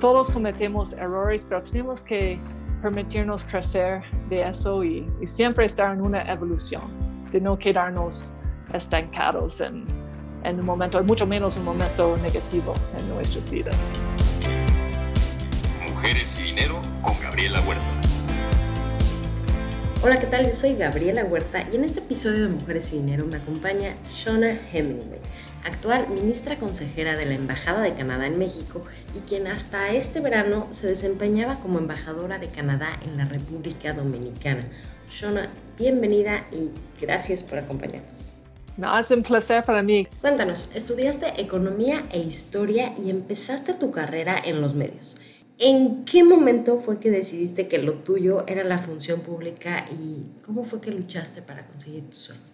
todos cometemos errores, pero tenemos que permitirnos crecer de eso y, siempre estar en una evolución, de no quedarnos estancados en, en un momento, mucho menos un momento negativo en nuestras vidas. Mujeres y Dinero con Gabriela Huerta. Hola, ¿qué tal? Yo soy Gabriela Huerta y en este episodio de Mujeres y Dinero me acompaña Shona Hemingway actual ministra consejera de la Embajada de Canadá en México y quien hasta este verano se desempeñaba como embajadora de Canadá en la República Dominicana. Shona, bienvenida y gracias por acompañarnos. No, es un placer para mí. Cuéntanos, estudiaste economía e historia y empezaste tu carrera en los medios. ¿En qué momento fue que decidiste que lo tuyo era la función pública y cómo fue que luchaste para conseguir tu sueño?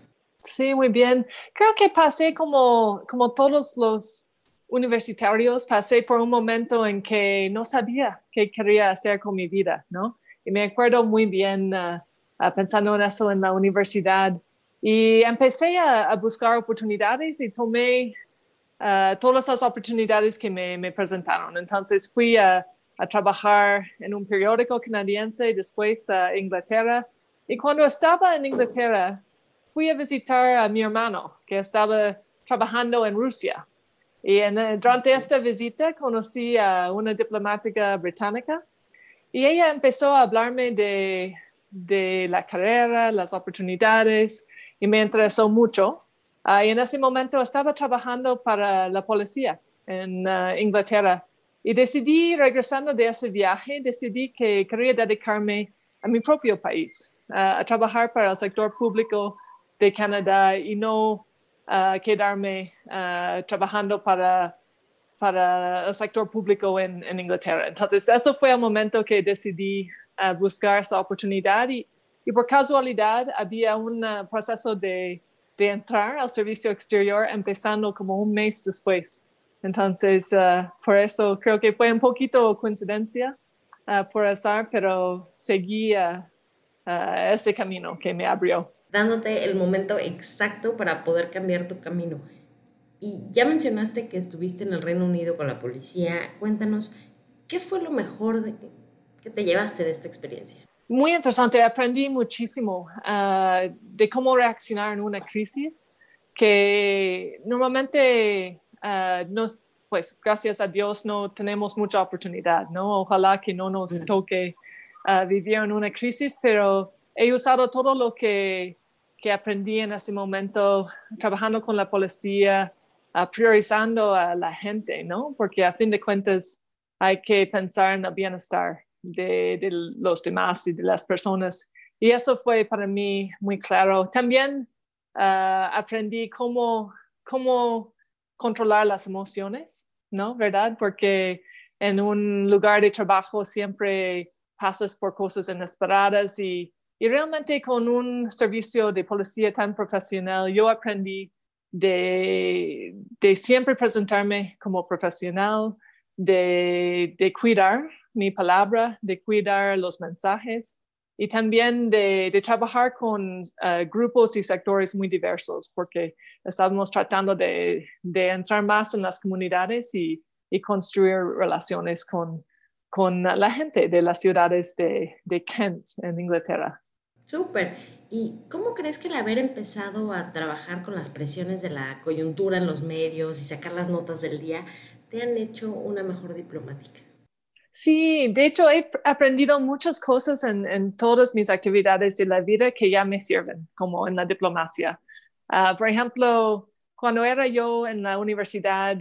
Sí, muy bien. Creo que pasé como, como todos los universitarios, pasé por un momento en que no sabía qué quería hacer con mi vida, ¿no? Y me acuerdo muy bien uh, pensando en eso en la universidad. Y empecé a, buscar oportunidades y tomé uh, todas las oportunidades que me, me presentaron. Entonces fui a, a, trabajar en un periódico canadiense, después a Inglaterra. Y cuando estaba en Inglaterra, fui a visitar a mi hermano que estaba trabajando en Rusia. Y en, eh, durante esta visita conocí a una diplomática británica y ella empezó a hablarme de, de la carrera, las oportunidades y me interesó mucho. Uh, y en ese momento estaba trabajando para la policía en uh, Inglaterra y decidí, regresando de ese viaje, decidí que quería dedicarme a mi propio país, uh, a trabajar para el sector público de Canadá y no uh, quedarme uh, trabajando para, para el sector público en, en, Inglaterra. Entonces, eso fue el momento que decidí uh, buscar esa oportunidad y, y, por casualidad había un proceso de, de, entrar al servicio exterior empezando como un mes después. Entonces, por eso creo que fue un poquito coincidencia por azar, pero seguí ese camino que me abrió dándote el momento exacto para poder cambiar tu camino. Y ya mencionaste que estuviste en el Reino Unido con la policía. Cuéntanos, ¿qué fue lo mejor de que, te llevaste de esta experiencia? Muy interesante, aprendí muchísimo ah, de cómo reaccionar en una crisis que normalmente uh, nos, pues gracias a Dios no tenemos mucha oportunidad, ¿no? Ojalá que no nos toque ah, vivir en una crisis, pero he usado todo lo que, que aprendí en ese momento trabajando con la policía, uh, priorizando a la gente, ¿no? Porque a fin de cuentas hay que pensar en el bienestar de, los demás y de las personas. Y eso fue para mí muy claro. También uh, aprendí cómo, cómo controlar las emociones, ¿no? ¿Verdad? Porque en un lugar de trabajo siempre pasas por cosas inesperadas y y realmente con un servicio de policía tan profesional, yo aprendí de, de siempre presentarme como profesional, de, cuidar mi palabra, de cuidar los mensajes y también de, trabajar con uh, grupos y sectores muy diversos, porque estábamos tratando de, entrar más en las comunidades y, y construir relaciones con, con la gente de las ciudades de, de Kent en Inglaterra. Súper. ¿Y cómo crees que el haber empezado a trabajar con las presiones de la coyuntura en los medios y sacar las notas del día te han hecho una mejor diplomática? Sí, de hecho he aprendido muchas cosas en, todas mis actividades de la vida que ya me sirven, como en la diplomacia. Ah, por ejemplo, cuando era yo en la universidad,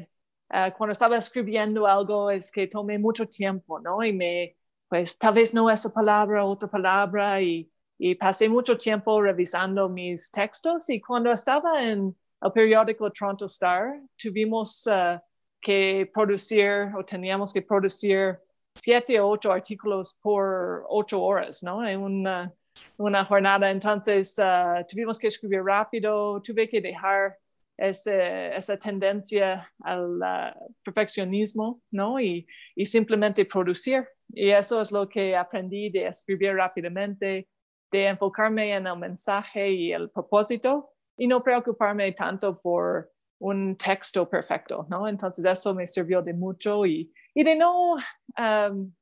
ah, cuando estaba escribiendo algo, es que tomé mucho tiempo, ¿no? Y me, pues tal vez no esa palabra, otra palabra, y y pasé mucho tiempo revisando mis textos y cuando estaba en el periódico Toronto Star tuvimos uh, que producir o teníamos que producir siete o ocho artículos por ocho horas, ¿no? En una, una jornada. Entonces uh, tuvimos que escribir rápido, tuve que dejar ese, esa tendencia al perfeccionismo, ¿no? Y, y simplemente producir. Y eso es lo que aprendí de escribir rápidamente, de enfocarme en el mensaje y el propósito y no preocuparme tanto por un texto perfecto, ¿no? Entonces eso me sirvió de mucho y, y de no um,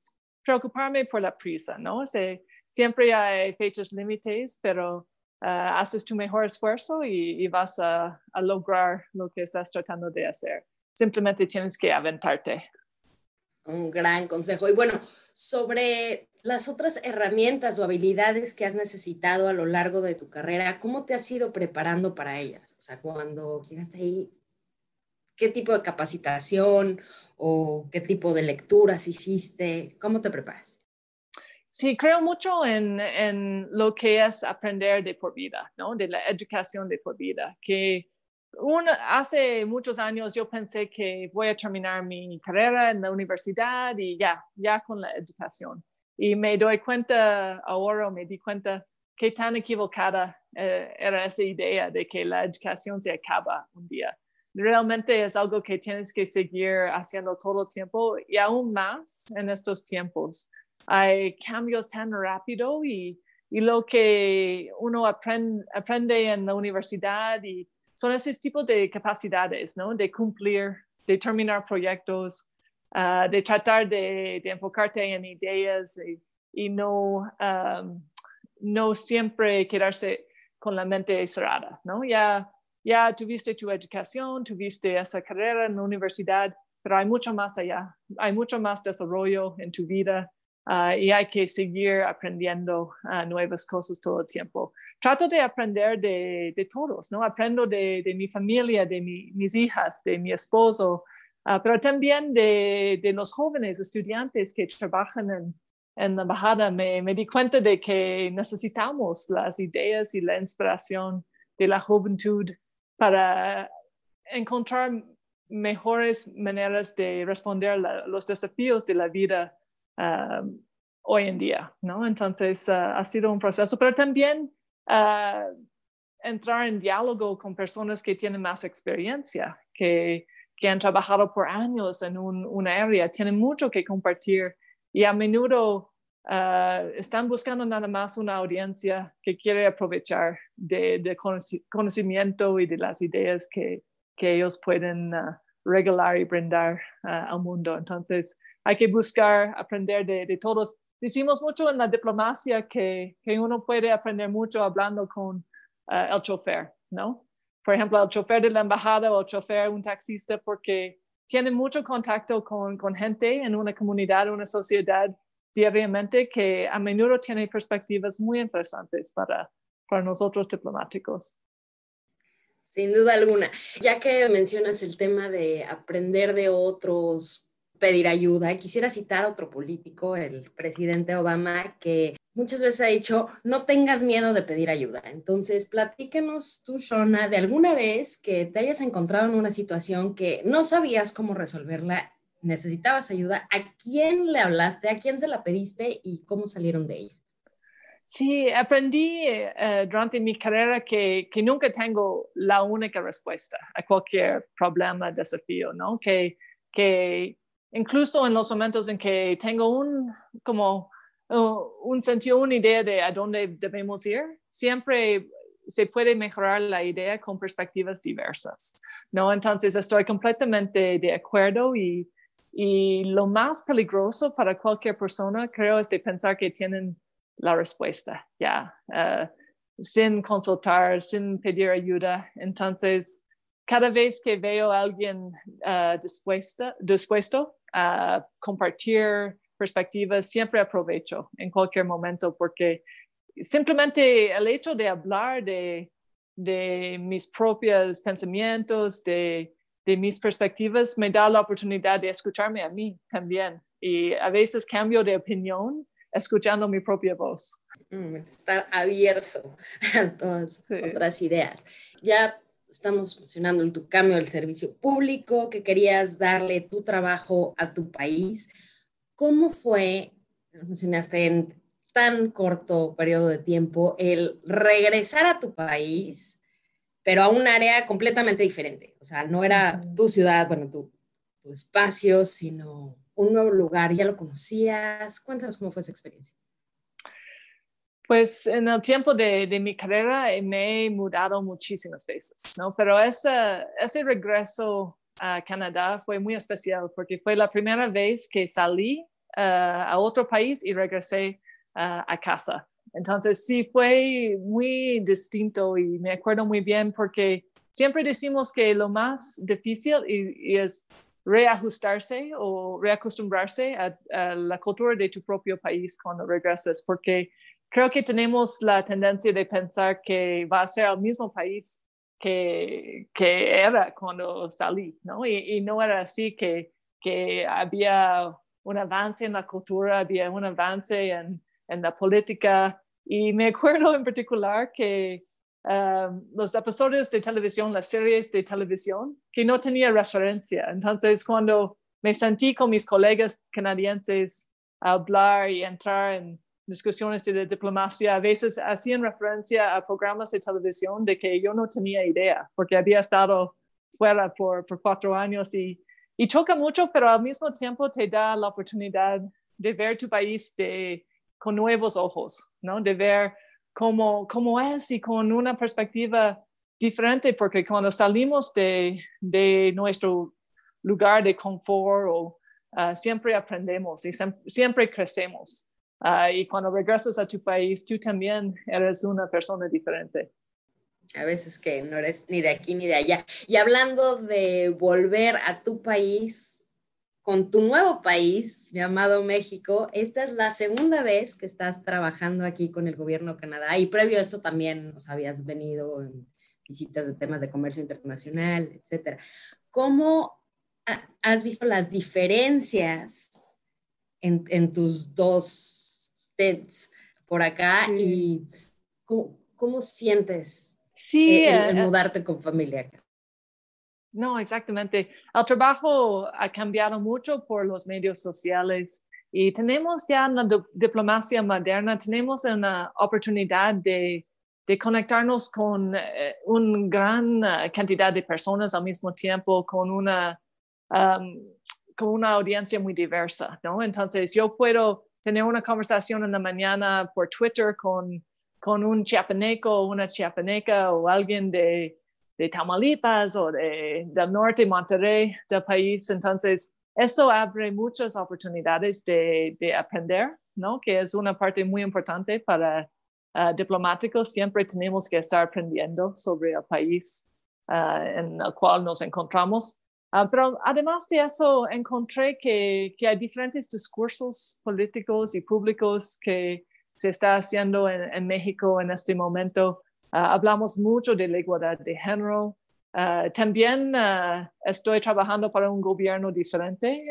preocuparme por la prisa, ¿no? Se, siempre hay fechas límites, pero uh, haces tu mejor esfuerzo y, y vas a, a, lograr lo que estás tratando de hacer. Simplemente tienes que aventarte. Un gran consejo. Y bueno, sobre las otras herramientas o habilidades que has necesitado a lo largo de tu carrera, ¿cómo te has ido preparando para ellas? O sea, cuando llegaste ahí, ¿qué tipo de capacitación o qué tipo de lecturas hiciste? ¿Cómo te preparas? Sí, creo mucho en, en lo que es aprender de por vida, ¿no? De la educación de por vida, que hace muchos años yo pensé que voy a terminar mi carrera en la universidad y ya, ya con la educación y me doy cuenta ahora, me di cuenta qué tan equivocada eh, era esa idea de que la educación se acaba un día. Realmente es algo que tienes que seguir haciendo todo el tiempo y aún más en estos tiempos. Hay cambios tan rápido y, y lo que uno aprende, aprende en la universidad y son esos tipos de capacidades, ¿no? De cumplir, de terminar proyectos, Ah, de tratar de, enfocarte en ideas y, no, no siempre quedarse con la mente cerrada, ¿no? Ya, ya tuviste tu educación, tuviste esa carrera en la universidad, pero hay mucho más allá, hay mucho más desarrollo en tu vida ah, y hay que seguir aprendiendo ah, nuevas cosas todo el tiempo. Trato de aprender de, de todos, ¿no? Aprendo de, de mi familia, de mis hijas, de mi esposo, Ah, pero también de, de, los jóvenes estudiantes que trabajan en, en la embajada, me, me, di cuenta de que necesitamos las ideas y la inspiración de la juventud para encontrar mejores maneras de responder a los desafíos de la vida um, hoy en día, ¿no? Entonces, uh, ha sido un proceso, pero también uh, entrar en diálogo con personas que tienen más experiencia, que que han trabajado por años en un, una área, tienen mucho que compartir y a menudo uh, están buscando nada más una audiencia que quiere aprovechar de, de conocimiento y de las ideas que, que ellos pueden uh, regalar y brindar uh, al mundo. Entonces, hay que buscar aprender de, todos. Decimos mucho en la diplomacia que, que uno puede aprender mucho hablando con el chofer, ¿no? por ejemplo, el chofer de la embajada o el chofer, un taxista, porque tiene mucho contacto con, con gente en una comunidad, una sociedad diariamente que a menudo tiene perspectivas muy interesantes para, para nosotros diplomáticos. Sin duda alguna. Ya que mencionas el tema de aprender de otros, pedir ayuda, quisiera citar a otro político, el presidente Obama, que muchas veces ha dicho, no tengas miedo de pedir ayuda. Entonces, platícanos tú, Shona, de alguna vez que te hayas encontrado en una situación que no sabías cómo resolverla, necesitabas ayuda, ¿a quién le hablaste? ¿A quién se la pediste y cómo salieron de ella? Sí, aprendí eh, durante mi carrera que, que, nunca tengo la única respuesta a cualquier problema, desafío, ¿no? Que, que incluso en los momentos en que tengo un, como un sentido, una idea de a dónde debemos ir, siempre se puede mejorar la idea con perspectivas diversas, ¿no? Entonces estoy completamente de acuerdo y, y lo más peligroso para cualquier persona creo es de pensar que tienen la respuesta, ya, eh, sin consultar, sin pedir ayuda. Entonces, cada vez que veo a alguien uh, dispuesto, dispuesto a compartir perspectivas, siempre aprovecho en cualquier momento porque simplemente el hecho de hablar de, de mis propios pensamientos, de, de, mis perspectivas, me da la oportunidad de escucharme a mí también. Y a veces cambio de opinión escuchando mi propia voz. Mm, estar abierto a todas otras ideas. Ya estamos mencionando tu cambio del servicio público, que querías darle tu trabajo a tu país. ¿Cómo fue, mencionaste en tan corto periodo de tiempo, el regresar a tu país, pero a un área completamente diferente? O sea, no era tu ciudad, bueno, tu, tu espacio, sino un nuevo lugar. ¿Ya lo conocías? Cuéntanos cómo fue esa experiencia. Pues en el tiempo de, de, mi carrera me he mudado muchísimas veces, ¿no? Pero ese, ese regreso a Canadá fue muy especial porque fue la primera vez que salí uh, a otro país y regresé uh, a casa. Entonces sí fue muy distinto y me acuerdo muy bien porque siempre decimos que lo más difícil y, y es reajustarse o reacostumbrarse a, a, la cultura de tu propio país cuando regresas, porque creo que tenemos la tendencia de pensar que va a ser el mismo país que, que era cuando salí, ¿no? Y, y no era así, que, que, había un avance en la cultura, había un avance en, en la política. Y me acuerdo en particular que um, los episodios de televisión, las series de televisión, que no tenía referencia. Entonces, cuando me sentí con mis colegas canadienses a hablar y entrar en discusiones de diplomacia, a veces hacían referencia a programas de televisión de que yo no tenía idea, porque había estado fuera por, por cuatro años y, y choca mucho, pero al mismo tiempo te da la oportunidad de ver tu país de, con nuevos ojos, ¿no? De ver cómo, cómo es y con una perspectiva diferente, porque cuando salimos de, de nuestro lugar de confort, o, uh, siempre aprendemos y siempre crecemos. Uh, y cuando regresas a tu país, tú también eres una persona diferente. A veces que no eres ni de aquí ni de allá. Y hablando de volver a tu país, con tu nuevo país llamado México, esta es la segunda vez que estás trabajando aquí con el gobierno de Canadá y previo a esto también nos habías venido en visitas de temas de comercio internacional, etcétera. ¿Cómo has visto las diferencias en, en tus dos por acá y ¿cómo, cómo sientes sí, el, el, eh, mudarte con familia? No, exactamente. El trabajo ha cambiado mucho por los medios sociales y tenemos ya en la diplomacia moderna, tenemos una oportunidad de, de conectarnos con eh, una gran cantidad de personas al mismo tiempo, con una, um, con una audiencia muy diversa, ¿no? Entonces, yo puedo tener una conversación en la mañana por Twitter con, con un chiapaneco una chiapaneca o alguien de, de Tamaulipas o de, del norte, Monterrey, del país. Entonces, eso abre muchas oportunidades de, de aprender, ¿no? Que es una parte muy importante para uh, diplomáticos. Siempre tenemos que estar aprendiendo sobre el país uh, en el cual nos encontramos. Uh, pero además de eso, encontré que, que, hay diferentes discursos políticos y públicos que se está haciendo en, en México en este momento. Uh, hablamos mucho de la igualdad de género. Uh, también estoy trabajando para un gobierno diferente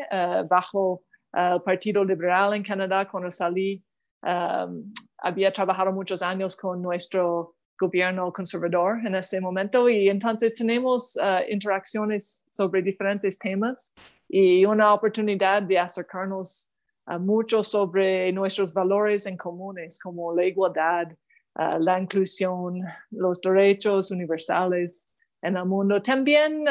bajo el Partido Liberal en Canadá. Cuando salí, um, había trabajado muchos años con nuestro gobierno conservador en ese momento y entonces tenemos uh, interacciones sobre diferentes temas y una oportunidad de acercarnos uh, mucho sobre nuestros valores en comunes como la igualdad, uh, la inclusión, los derechos universales en el mundo. También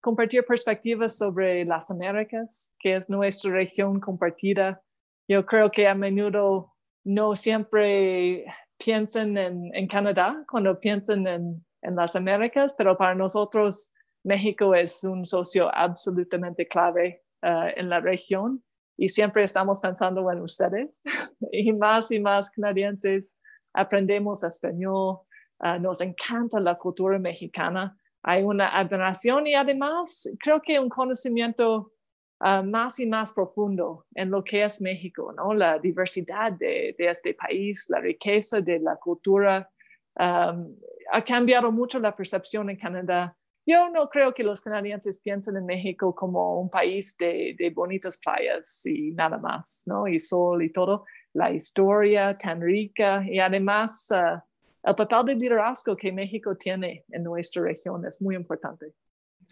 compartir perspectivas sobre las Américas, que es nuestra región compartida. Yo creo que a menudo no siempre piensen en, en Canadá, cuando piensen en, en, las Américas, pero para nosotros México es un socio absolutamente clave uh, en la región y siempre estamos pensando en ustedes. Y más y más canadienses aprendemos español, uh, nos encanta la cultura mexicana, hay una admiración y además creo que un conocimiento Uh, más y más profundo en lo que es México, ¿no? La diversidad de, este país, la riqueza de la cultura. Um, ha cambiado mucho la percepción en Canadá. Yo no creo que los canadienses piensen en México como un país de, de bonitas playas y nada más, ¿no? Y sol y todo. La historia tan rica y además uh, el papel de liderazgo que México tiene en nuestra región es muy importante.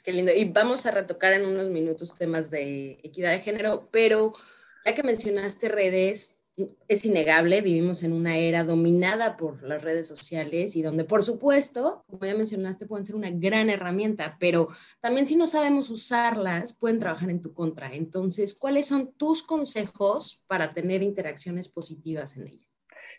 Qué lindo. Y vamos a retocar en unos minutos temas de equidad de género, pero ya que mencionaste redes, es innegable, vivimos en una era dominada por las redes sociales y donde, por supuesto, como ya mencionaste, pueden ser una gran herramienta, pero también si no sabemos usarlas, pueden trabajar en tu contra. Entonces, ¿cuáles son tus consejos para tener interacciones positivas en ellas?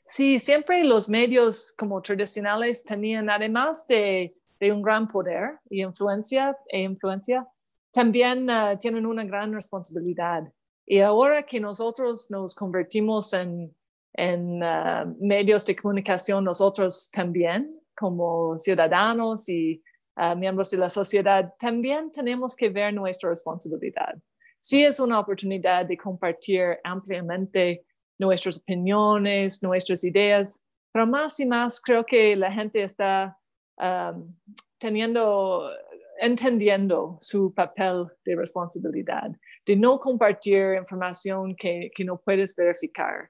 Sí, siempre los medios como tradicionales tenían, además de, un gran poder y influencia, e influencia también uh, tienen una gran responsabilidad. Y ahora que nosotros nos convertimos en, en uh, medios de comunicación, nosotros también, como ciudadanos y uh, miembros de la sociedad, también tenemos que ver nuestra responsabilidad. Sí es una oportunidad de compartir ampliamente nuestras opiniones, nuestras ideas, pero más y más creo que la gente está um, teniendo, entendiendo su papel de responsabilidad, de no compartir información que, que no puedes verificar.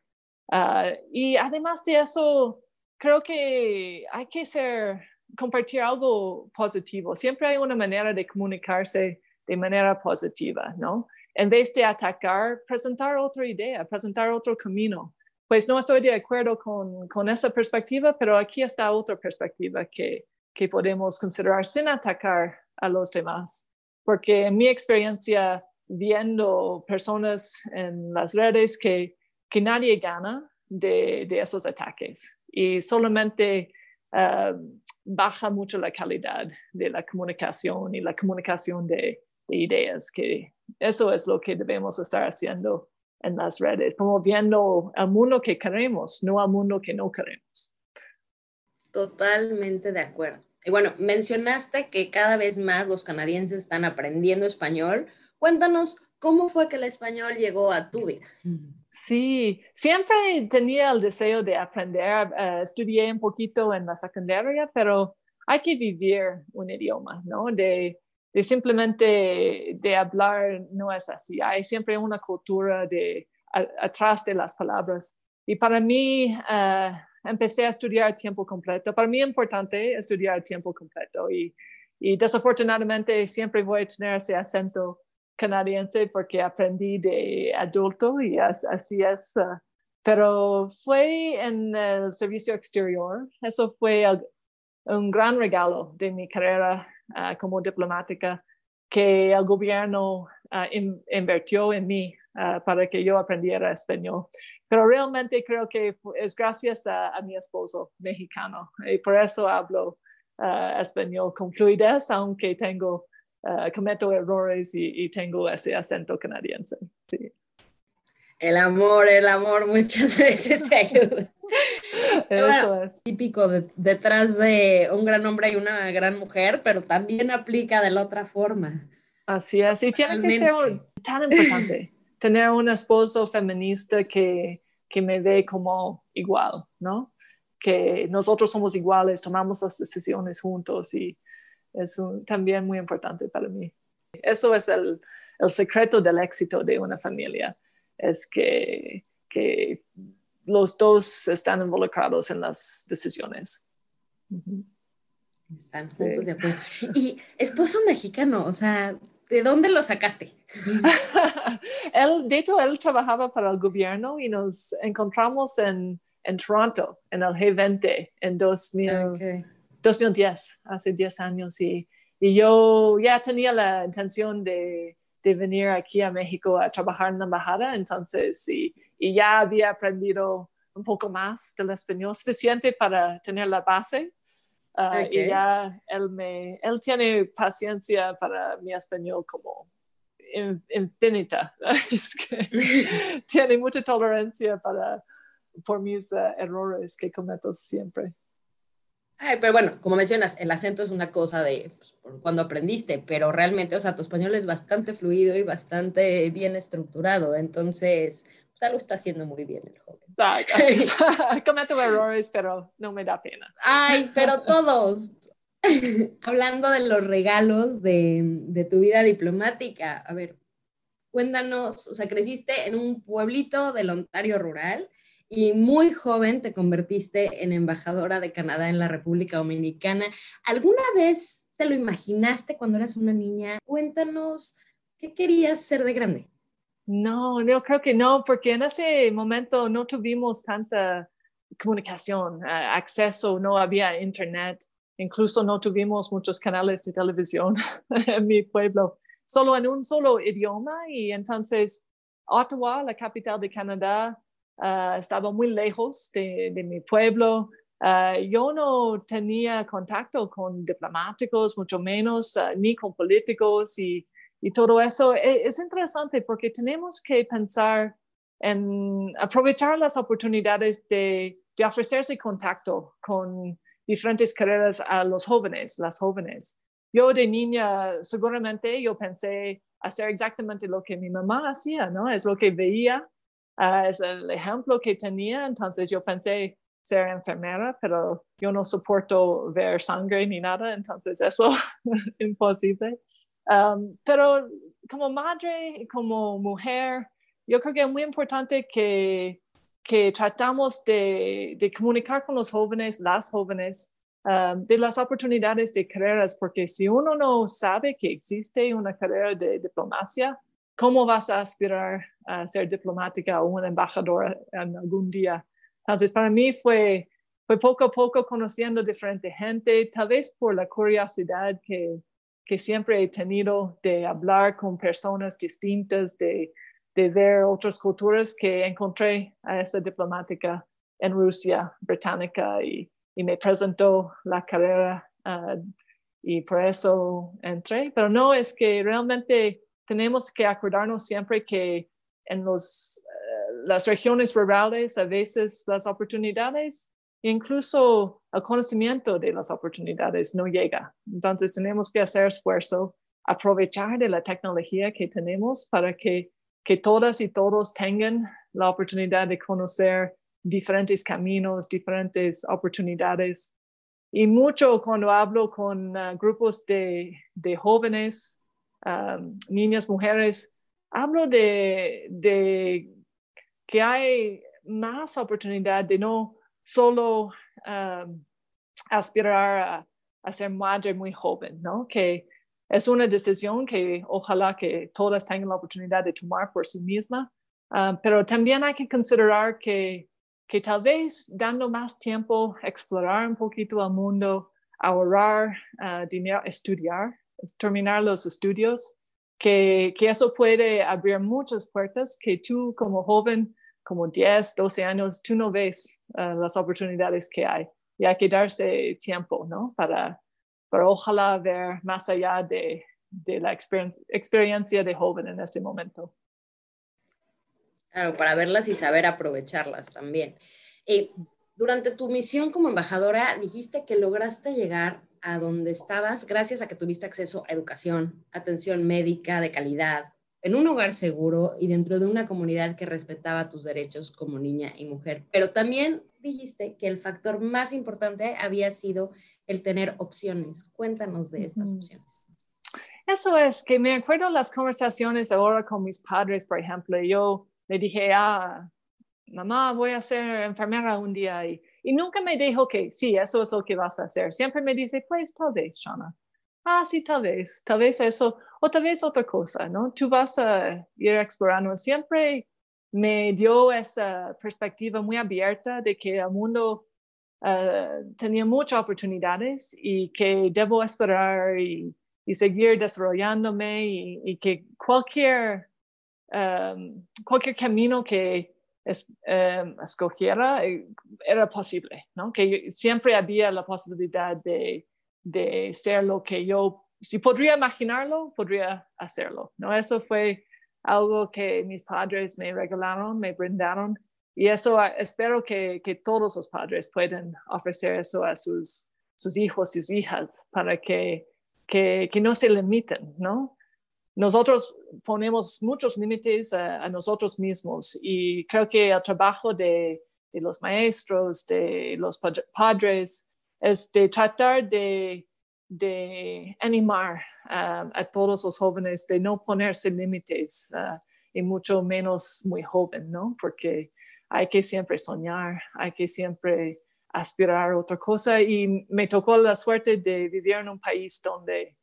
Uh, y además de eso, creo que hay que ser, compartir algo positivo. Siempre hay una manera de comunicarse de manera positiva, ¿no? en vez de atacar, presentar otra idea, presentar otro camino. Pues no estoy de acuerdo con, con esa perspectiva, pero aquí está otra perspectiva que, que podemos considerar sin atacar a los demás. Porque en mi experiencia, viendo personas en las redes que, que nadie gana de, de esos ataques y solamente uh, baja mucho la calidad de la comunicación y la comunicación de, de ideas que eso es lo que debemos estar haciendo en las redes, promoviendo al mundo que queremos, no al mundo que no queremos. Totalmente de acuerdo. Y bueno, mencionaste que cada vez más los canadienses están aprendiendo español. Cuéntanos cómo fue que el español llegó a tu vida. Sí, siempre tenía el deseo de aprender. Eh, estudié un poquito en la secundaria, pero hay que vivir un idioma, ¿no? De, de simplemente de hablar no es así. Hay siempre una cultura de atrás de las palabras. Y para mí, uh, empecé a estudiar tiempo completo. Para mí es importante estudiar tiempo completo y, y, desafortunadamente siempre voy a tener ese acento canadiense porque aprendí de adulto y así es. Uh, pero fue en el servicio exterior. Eso fue un gran regalo de mi carrera Ah, como diplomática que el gobierno uh, invirtió en mí ah, para que yo aprendiera español. Pero realmente creo que es gracias a, mi esposo mexicano y por eso hablo español con fluidez, aunque tengo, cometo errores y, y, tengo ese acento canadiense. Sí. El amor, el amor muchas veces te ayuda. Eso es. Típico detrás de un gran hombre y una gran mujer, pero también aplica de la otra forma. Así es, y tiene que ser tan importante tener un esposo feminista que, que me ve como igual, ¿no? Que nosotros somos iguales, tomamos las decisiones juntos y es también muy importante para mí. Eso es el, el secreto del éxito de una familia es que, que los dos están involucrados en las decisiones. Están juntos de acuerdo. Y esposo mexicano, o sea, ¿de dónde lo sacaste? él, de hecho, él trabajaba para el gobierno y nos encontramos en, en Toronto, en el G20, en 2000, 2010, hace 10 años. Y, y yo ya tenía la intención de de venir aquí a México a trabajar en la embajada, entonces, y, y ya había aprendido un poco más del español, suficiente para tener la base. Uh, y ya él, me, él tiene paciencia para mi español como infinita. es que tiene mucha tolerancia para, por mis uh, errores que cometo siempre. Ay, pero bueno, como mencionas, el acento es una cosa de pues, cuando aprendiste, pero realmente, o sea, tu español es bastante fluido y bastante bien estructurado, entonces, pues algo está haciendo muy bien el joven. Ah, Cometo errores, pero no me da pena. Ay, pero todos. Hablando de los regalos de, de tu vida diplomática, a ver, cuéntanos, o sea, creciste en un pueblito del Ontario rural y muy joven te convertiste en embajadora de Canadá en la República Dominicana. ¿Alguna vez te lo imaginaste cuando eras una niña? Cuéntanos, ¿qué querías ser de grande? No, yo creo que no, porque en ese momento no tuvimos tanta comunicación, acceso, no había internet, incluso no tuvimos muchos canales de televisión en mi pueblo, solo en un solo idioma y entonces Ottawa, la capital de Canadá, ah, estaba muy lejos de, mi pueblo. Ah, yo no tenía contacto con diplomáticos, mucho menos, ni con políticos y, y todo eso. E, es, interesante porque tenemos que pensar en aprovechar las oportunidades de, de ofrecerse contacto con diferentes carreras a los jóvenes, las jóvenes. Yo de niña, seguramente yo pensé hacer exactamente lo que mi mamá hacía, ¿no? Es lo que veía, ah, es el ejemplo que tenía, entonces yo pensé ser enfermera, pero yo no soporto ver sangre ni nada, entonces eso imposible. Um, pero como madre, como mujer, yo creo que es muy importante que, que tratamos de, de comunicar con los jóvenes, las jóvenes, Um, de las oportunidades de carreras, porque si uno no sabe que existe una carrera de diplomacia, ¿cómo vas a aspirar a ser diplomática o una embajadora en algún día? Entonces, para mí fue, fue poco a poco conociendo diferente gente, tal vez por la curiosidad que, que siempre he tenido de hablar con personas distintas, de, ver otras culturas que encontré a esa diplomática en Rusia, británica y y me presentó la carrera ah, y por eso entré. Pero no, es que realmente tenemos que acordarnos siempre que en los, eh, las regiones rurales a veces las oportunidades, incluso el conocimiento de las oportunidades no llega. Entonces tenemos que hacer esfuerzo, aprovechar de la tecnología que tenemos para que, que todas y todos tengan la oportunidad de conocer diferentes caminos, diferentes oportunidades. Y mucho cuando hablo con uh, grupos de, de jóvenes, um, niñas, mujeres, hablo de, de, que hay más oportunidad de no solo um, aspirar a, ser madre muy joven, ¿no? Que es una decisión que ojalá que todas tengan la oportunidad de tomar por sí misma, um, pero también hay que considerar que que tal vez dando más tiempo, explorar un poquito el mundo, ahorrar uh, dinero, estudiar, terminar los estudios, que, que, eso puede abrir muchas puertas que tú como joven, como 10, 12 años, tú no ves uh, las oportunidades que hay. Y hay que darse tiempo, ¿no? Para, para ojalá ver más allá de, de la experiencia de joven en este momento. Claro, para verlas y saber aprovecharlas también. Eh, durante tu misión como embajadora, dijiste que lograste llegar a donde estabas gracias a que tuviste acceso a educación, atención médica de calidad, en un hogar seguro y dentro de una comunidad que respetaba tus derechos como niña y mujer. Pero también dijiste que el factor más importante había sido el tener opciones. Cuéntanos de estas opciones. Eso es, que me acuerdo las conversaciones ahora con mis padres, por ejemplo, yo le dije, ah, mamá, voy a ser enfermera un día y, y nunca me dijo que sí, eso es lo que vas a hacer. Siempre me dice, pues tal vez, Shana. Ah, sí, tal vez, tal vez eso, o tal vez otra cosa, ¿no? Tú vas a ir explorando. Siempre me dio esa perspectiva muy abierta de que el mundo eh, tenía muchas oportunidades y que debo esperar y, seguir desarrollándome y, y que cualquier Em, cualquier camino que em, escogiera eh, era posible, ¿no? Que siempre había la posibilidad de, de ser lo que yo, si podría imaginarlo, podría hacerlo, ¿no? Eso fue algo que mis padres me regalaron, me brindaron y eso ah, espero que, que todos los padres puedan ofrecer eso a sus, sus hijos, sus hijas, para que, que, que no se limiten, ¿no? nosotros ponemos muchos límites a, nosotros mismos y creo que el trabajo de, los maestros, de los padres, es de tratar de, animar a todos los jóvenes, de no ponerse límites uh, y mucho menos muy joven, ¿no? Porque hay que siempre soñar, hay que siempre aspirar a otra cosa y me tocó la suerte de vivir en un país donde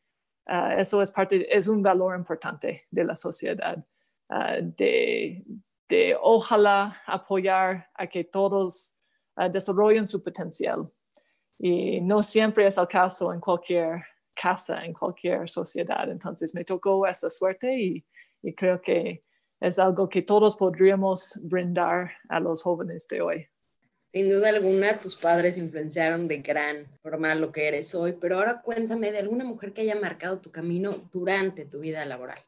Ah, eso es parte, es un valor importante de la sociedad, ah, de, de, ojalá apoyar a que todos ah, desarrollen su potencial. Y no siempre es el caso en cualquier casa, en cualquier sociedad. Entonces me tocó esa suerte y, y creo que, es algo que todos podríamos brindar a los jóvenes de hoy. Sin duda alguna, tus padres influenciaron de gran forma lo que eres hoy, pero ahora cuéntame de alguna mujer que haya marcado tu camino durante tu vida laboral.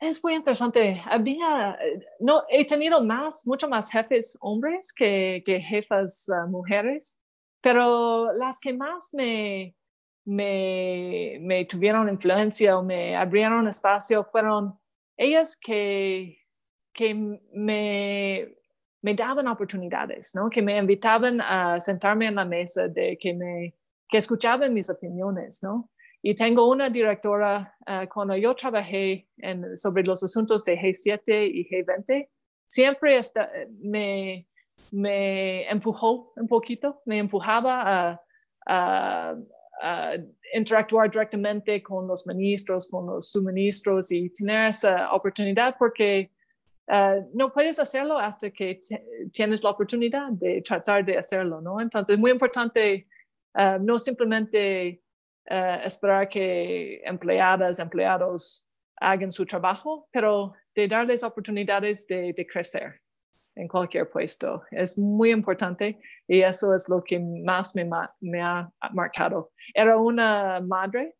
Es muy interesante. Había, no, he tenido más, mucho más jefes hombres que, que jefas ah, mujeres, pero las que más me, me, me tuvieron influencia o me abrieron espacio fueron ellas que, que me, me daban oportunidades, ¿no? que me invitaban a sentarme en la mesa, de que, me, que escuchaban mis opiniones. ¿no? Y tengo una directora, uh, cuando yo trabajé en, sobre los asuntos de G7 y G20, siempre me, me empujó un poquito, me empujaba a, interactuar directamente con los ministros, con los suministros y tener esa oportunidad porque uh, no puedes hacerlo hasta que tienes la oportunidad de tratar de hacerlo, ¿no? Entonces es muy importante uh, no simplemente uh, esperar que empleadas, empleados hagan su trabajo, pero de darles oportunidades de, de crecer en cualquier puesto. Es muy importante y eso es lo que más me, me ha marcado. Era una madre,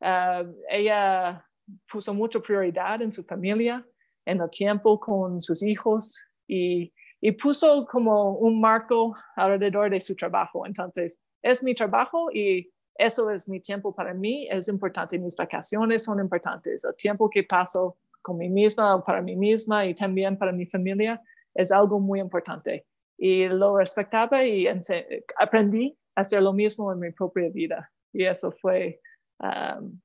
uh, ella puso mucha prioridad en su familia, en el tiempo con sus hijos y, y puso como un marco alrededor de su trabajo. Entonces, es mi trabajo y eso es mi tiempo para mí, es importante, mis vacaciones son importantes, el tiempo que paso con mí misma, para mí misma y también para mi familia es algo muy importante. Y lo respetaba y aprendí a hacer lo mismo en mi propia vida. Y eso fue um,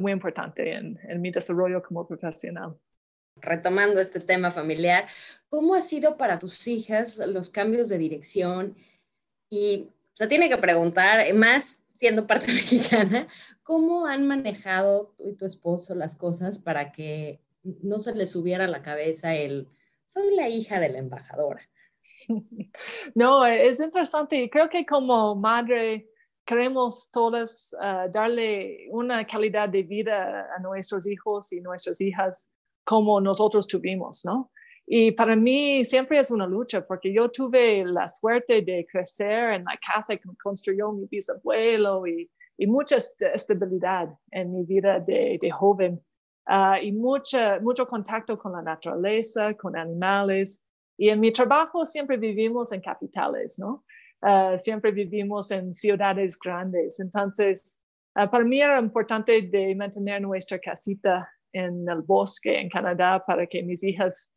muy importante en, en mi desarrollo como profesional retomando este tema familiar, ¿cómo ha sido para tus hijas los cambios de dirección? Y se tiene que preguntar, más siendo parte mexicana, ¿cómo han manejado tú y tu esposo las cosas para que no se les subiera a la cabeza el, soy la hija de la embajadora? No, es interesante creo que como madre queremos todas ah, darle una calidad de vida a nuestros hijos y nuestras hijas como nosotros tuvimos, ¿no? Y para mí siempre es una lucha porque yo tuve la suerte de crecer en la casa que construyó mi bisabuelo y, y mucha estabilidad en mi vida de joven uh, y mucha, mucho contacto con la naturaleza, con animales. Y en mi trabajo siempre vivimos en capitales, ¿no? Uh, siempre vivimos en ciudades grandes. Entonces, uh, para mí era importante de mantener nuestra casita en el bosque en Canadá para que mis hijas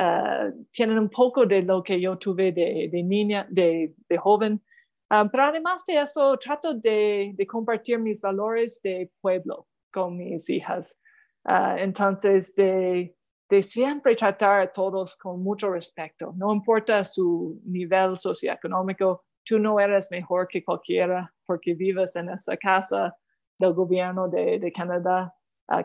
Ah, tienen un poco de lo que yo tuve de, de niña, de, de joven. Pero además de eso, trato de, de, compartir mis valores de pueblo con mis hijas. Uh, entonces, de, de, siempre tratar a todos con mucho respeto. No importa su nivel socioeconómico, tú no eres mejor que cualquiera porque vives en esa casa del gobierno de, de Canadá,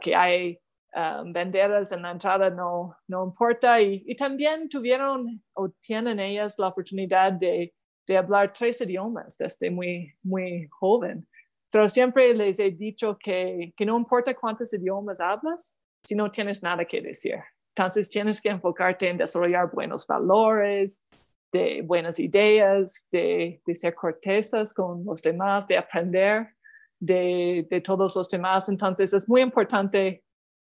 que hay Um, banderas en la entrada no, no importa. Y, y, también tuvieron o tienen ellas la oportunidad de, de, hablar tres idiomas desde muy, muy joven. Pero siempre les he dicho que, que no importa cuántos idiomas hablas, si no tienes nada que decir. Entonces tienes que enfocarte en desarrollar buenos valores, de buenas ideas, de, de ser cortesas con los demás, de aprender de, de, todos los demás. Entonces es muy importante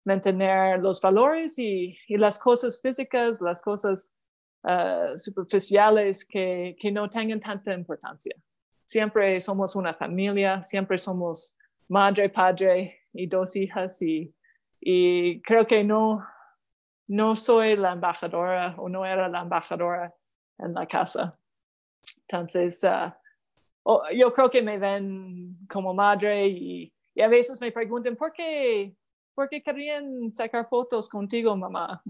mantener los valores y, las cosas físicas, las cosas uh, superficiales que, que, no tengan tanta importancia. Siempre somos una familia, siempre somos madre, padre y dos hijas y, y creo que no, no soy la embajadora o no era la embajadora en la casa. Entonces, uh, yo creo que me ven como madre y, y, a veces me preguntan, ¿por qué ¿por qué querían sacar fotos contigo, mamá?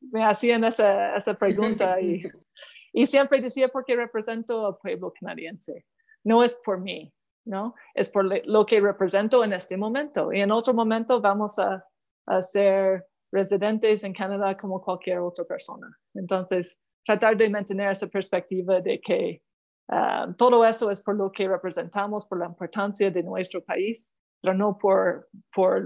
Me hacían esa, esa pregunta y, y siempre decía porque represento al pueblo canadiense. No es por mí, ¿no? Es por lo que represento en este momento. Y en otro momento vamos a, ser residentes en Canadá como cualquier otra persona. Entonces, tratar de mantener esa perspectiva de que um, todo eso es por lo que representamos, por la importancia de nuestro país pero no por,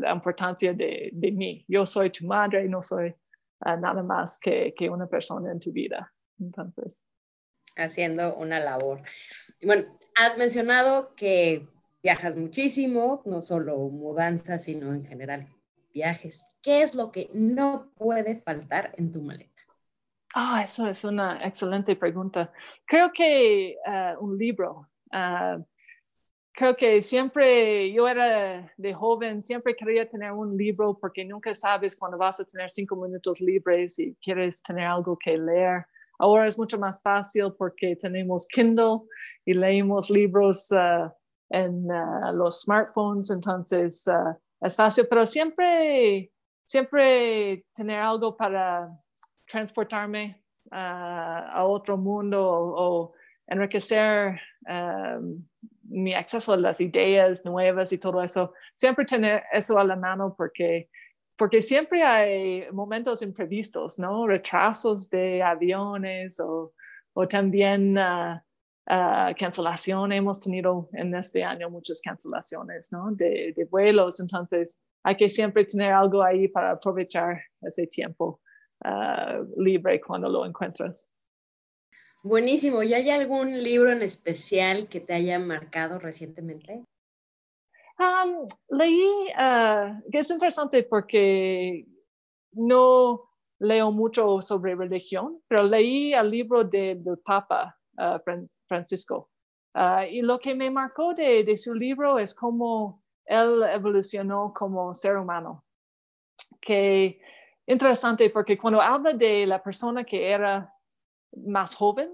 la importancia de, mí. Yo soy tu madre, no soy ah, nada más que una persona en tu vida. Entonces. Haciendo una labor. Bueno, has mencionado que viajas muchísimo, no solo mudanzas, sino en general viajes. ¿Qué es lo que no puede faltar en tu maleta? Ah, eso es una excelente pregunta. Creo que ah, un libro. Ah, creo que siempre, yo era de joven, siempre quería tener un libro porque nunca sabes cuando vas a tener cinco minutos libres y quieres tener algo que leer. Ahora es mucho más fácil porque tenemos Kindle y leemos libros uh, en uh, los smartphones, entonces uh, es fácil, pero siempre, siempre tener algo para transportarme a otro mundo o, enriquecer um, mi acceso a las ideas nuevas y todo eso, siempre tener eso a la mano porque porque siempre hay momentos imprevistos, ¿no? Retrasos de aviones o, también uh, cancelación. Hemos tenido en este año muchas cancelaciones, ¿no? De, vuelos. Entonces, hay que siempre tener algo ahí para aprovechar ese tiempo uh, libre cuando lo encuentras. Buenísimo. ¿Y hay algún libro en especial que te haya marcado recientemente? Leí, uh, que es interesante porque no leo mucho sobre religión, pero leí el libro del Papa uh, Francisco. Uh, y lo que me marcó de, de, su libro es cómo él evolucionó como ser humano. Que interesante porque cuando habla de la persona que era más joven,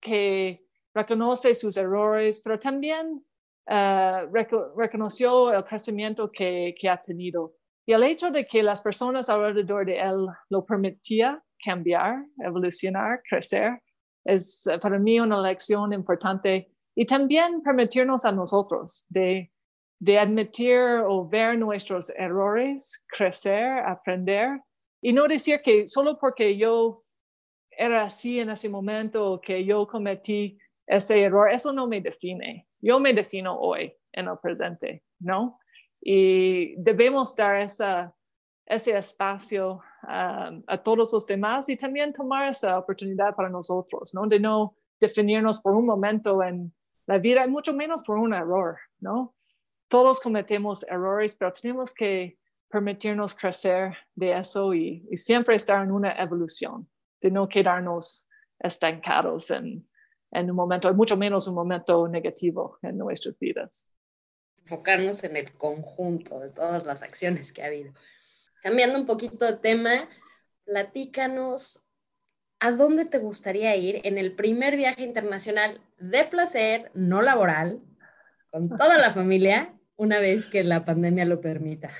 que reconoce sus errores, pero también uh, reconoció el crecimiento que, que, ha tenido. Y el hecho de que las personas alrededor de él lo permitía cambiar, evolucionar, crecer, es eh, para mí una lección importante. Y también permitirnos a nosotros de, de admitir o ver nuestros errores, crecer, aprender. Y no decir que solo porque yo era así en ese momento, que yo cometí ese error, eso no me define. Yo me defino hoy en el presente, ¿no? Y debemos dar esa, ese espacio um, a todos los demás y también tomar esa oportunidad para nosotros, ¿no? De no definirnos por un momento en la vida, mucho menos por un error, ¿no? Todos cometemos errores, pero tenemos que permitirnos crecer de eso y, y siempre estar en una evolución, de no quedarnos estancados en, en un momento, mucho menos un momento negativo en nuestras vidas. Enfocarnos en el conjunto de todas las acciones que ha habido. Cambiando un poquito de tema, platícanos a dónde te gustaría ir en el primer viaje internacional de placer, no laboral, con toda la familia, una vez que la pandemia lo permita.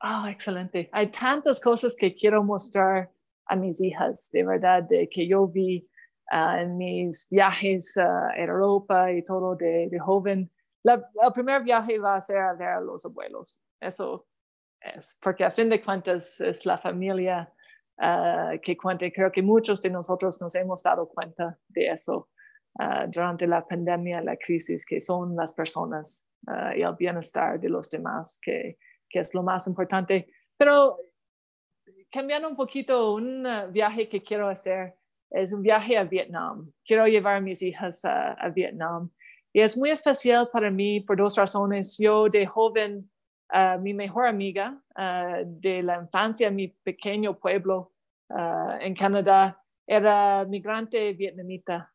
Ah, excelente. Hay tantas cosas que quiero mostrar a mis hijas, de verdad, de que yo vi Ah, en mis viajes a Europa y todo de, joven. el primer viaje va a ser a ver a los abuelos. Eso es, porque a fin de cuentas es la familia ah, que cuenta. Creo que muchos de nosotros nos hemos dado cuenta de eso durante la pandemia, la crisis, que son las personas y el bienestar de los demás, que, que es lo más importante. Pero cambiando un poquito, un viaje que quiero hacer es un viaje a Vietnam. Quiero llevar a mis hijas a, Vietnam. Y es muy especial para mí por dos razones. Yo de joven, mi mejor amiga de la infancia, mi pequeño pueblo en Canadá, era migrante vietnamita,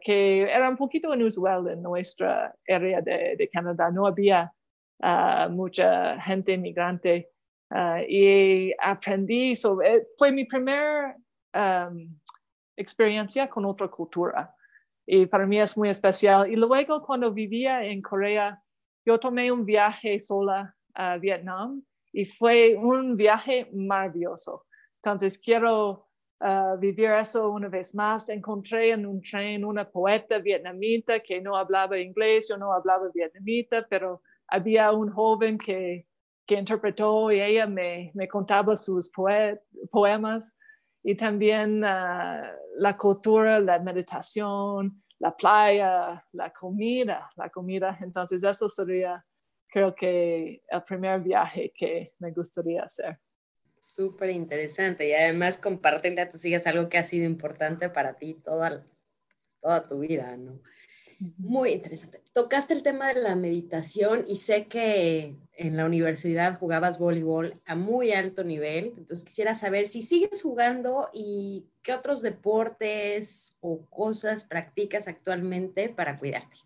que era un poquito inusual en nuestra área de, Canadá. No había mucha gente migrante. y aprendí fue mi primer experiencia con otra cultura. Y para mí es muy especial. Y luego cuando vivía en Corea, yo tomé un viaje sola a Vietnam y fue un viaje maravilloso. Entonces quiero uh, vivir eso una vez más. Encontré en un tren una poeta vietnamita que no hablaba inglés, yo no hablaba vietnamita, pero había un joven que, que interpretó y ella me, me contaba sus poemas y también ah, la cultura, la meditación, la playa, la comida, la comida. Entonces eso sería creo que el primer viaje que me gustaría hacer. Súper interesante y además compartirle a tus hijas algo que ha sido importante para ti toda, toda tu vida, ¿no? Muy interesante. Tocaste el tema de la meditación y sé que en la universidad jugabas voleibol a muy alto nivel, entonces quisiera saber si sigues jugando y qué otros deportes o cosas practicas actualmente para cuidarte.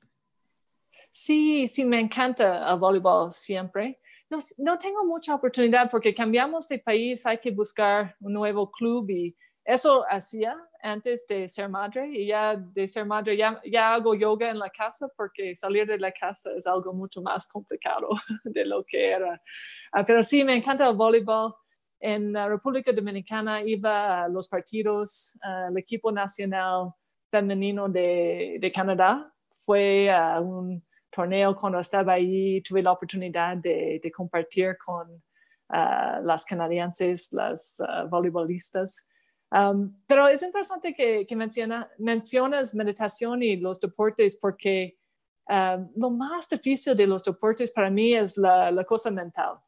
Sí, sí, me encanta el voleibol siempre no, tengo mucha oportunidad porque cambiamos de país, hay que buscar un nuevo club y eso hacía antes de ser madre y ya de ser madre ya, ya hago yoga en la casa porque salir de la casa es algo mucho más complicado de lo que era. Ah, pero sí, me encanta el voleibol. En la República Dominicana iba a los partidos, el equipo nacional femenino de, de Canadá fue a un torneo cuando estaba ahí, tuve la oportunidad de, compartir con ah, las canadienses, las uh, voleibolistas. Um, pero es interesante que, que menciona, mencionas meditación y los deportes porque lo más difícil de los deportes para mí es la, la cosa mental.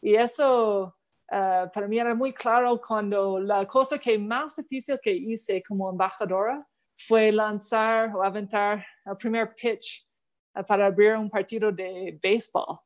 Y eso uh, para mí era muy claro cuando la cosa que más difícil que hice como embajadora fue lanzar o aventar el primer pitch para abrir un partido de béisbol.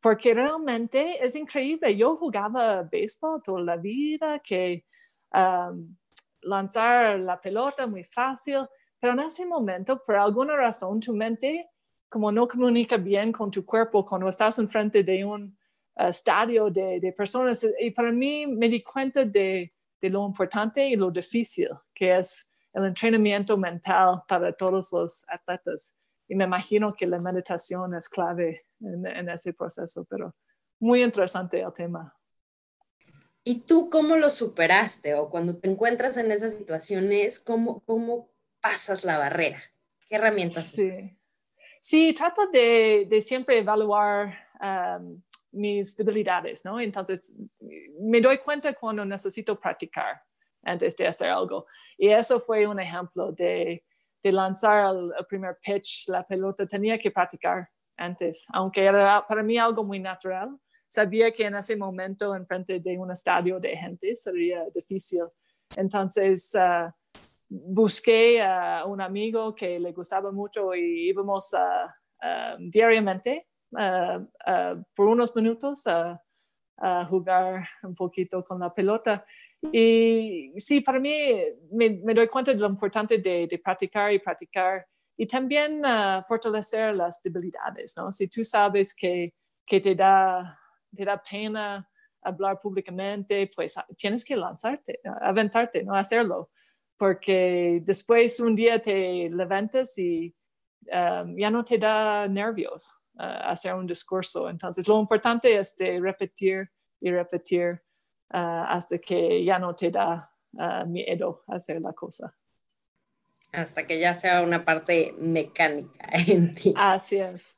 Porque realmente es increíble. Yo jugaba béisbol toda la vida, que um, lanzar la pelota muy fácil, pero en ese momento, por alguna razón, tu mente como no comunica bien con tu cuerpo cuando estás enfrente de un uh, estadio de, de, personas. Y para mí me di cuenta de, de, lo importante y lo difícil que es el entrenamiento mental para todos los atletas y me imagino que la meditación es clave en, ese proceso, pero muy interesante el tema. ¿Y tú cómo lo superaste o cuando te encuentras en esas situaciones, cómo, cómo pasas la barrera? ¿Qué herramientas sí. Sí, trato de, de siempre evaluar um, mis debilidades, ¿no? Entonces, me doy cuenta cuando necesito practicar antes de hacer algo. Y eso fue un ejemplo de de lanzar el, primer pitch, la pelota, tenía que practicar antes, aunque era para mí algo muy natural. Sabía que en ese momento, en frente de un estadio de gente, sería difícil. Entonces, uh, busqué a un amigo que le gustaba mucho y íbamos diariamente uh, por unos minutos a jugar un poquito con la pelota. Y sí, para mí me, doy cuenta de lo importante de, practicar y practicar y también ah, fortalecer las debilidades, ¿no? Si tú sabes que, que te, da, te da pena hablar públicamente, pues ah, tienes que lanzarte, aventarte, no hacerlo, porque después un día te levantas y um, ya no te da nervios uh, hacer un discurso. Entonces, lo importante es de repetir y repetir Ah, hasta que ya no te da uh, miedo hacer la cosa. Hasta que ya sea una parte mecánica en ti. Así es.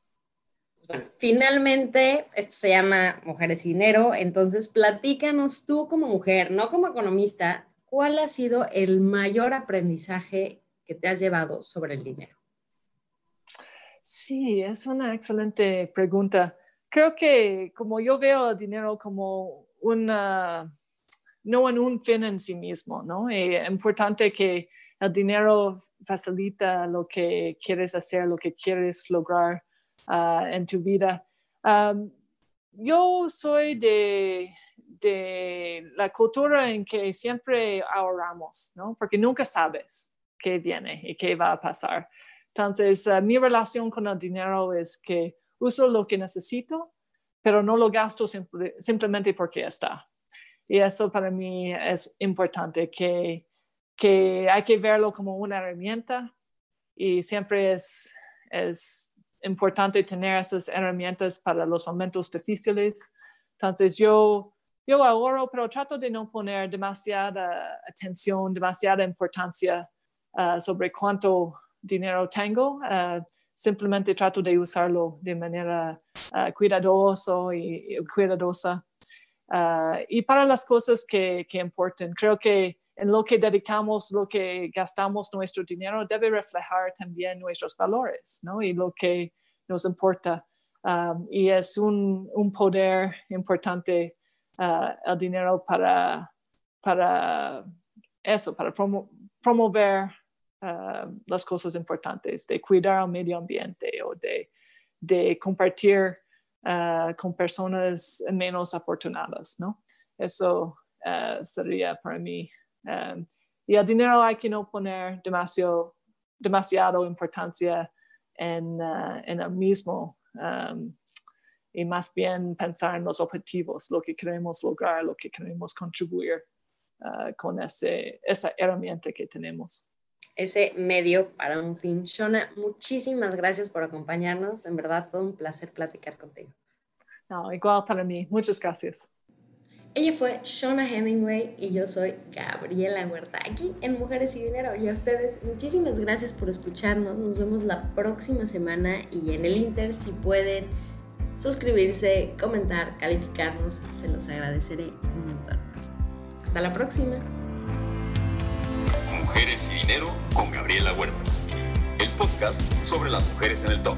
Finalmente, esto se llama Mujeres y Dinero, entonces platícanos tú como mujer, no como economista, ¿cuál ha sido el mayor aprendizaje que te has llevado sobre el dinero? Sí, es una excelente pregunta. Creo que como yo veo el dinero como una, no en un fin en sí mismo, ¿no? Es importante que el dinero facilita lo que quieres hacer, lo que quieres lograr ah, en tu vida. yo soy de, de, la cultura en que siempre ahorramos, ¿no? Porque nunca sabes qué viene y qué va a pasar. Entonces, ah, mi relación con el dinero es que uso lo que necesito pero no lo gasto simplemente porque está. Y eso para mí es importante, que, que hay que verlo como una herramienta y siempre es, es importante tener esas herramientas para los momentos difíciles. Entonces yo, yo ahorro, pero trato de no poner demasiada atención, demasiada importancia uh, sobre cuánto dinero tengo. Uh, simplemente trato de usarlo de manera uh, cuidadosa y, cuidadosa. Uh, y para las cosas que, que importan, creo que en lo que dedicamos, lo que gastamos nuestro dinero debe reflejar también nuestros valores, ¿no? Y lo que nos importa. Um, y es un, un poder importante uh, el dinero para, para eso, para promover uh, las cosas importantes, de cuidar el medio ambiente o de, de compartir uh, con personas menos afortunadas, ¿no? Eso sería para mí. Um, y el dinero hay que no poner demasiado, demasiado importancia en, en el mismo Um, y más bien pensar en los objetivos, lo que queremos lograr, lo que queremos contribuir uh, con ese, esa herramienta que tenemos. Ese medio para un fin. Shona, muchísimas gracias por acompañarnos. En verdad, todo un placer platicar contigo. No, igual para mí. Muchas gracias. Ella fue Shona Hemingway y yo soy Gabriela Huerta, aquí en Mujeres y Dinero. Y a ustedes, muchísimas gracias por escucharnos. Nos vemos la próxima semana y en el Inter, si pueden suscribirse, comentar, calificarnos, se los agradeceré un montón. Hasta la próxima. Mujeres y Dinero con Gabriela Huerta, el podcast sobre las mujeres en el top.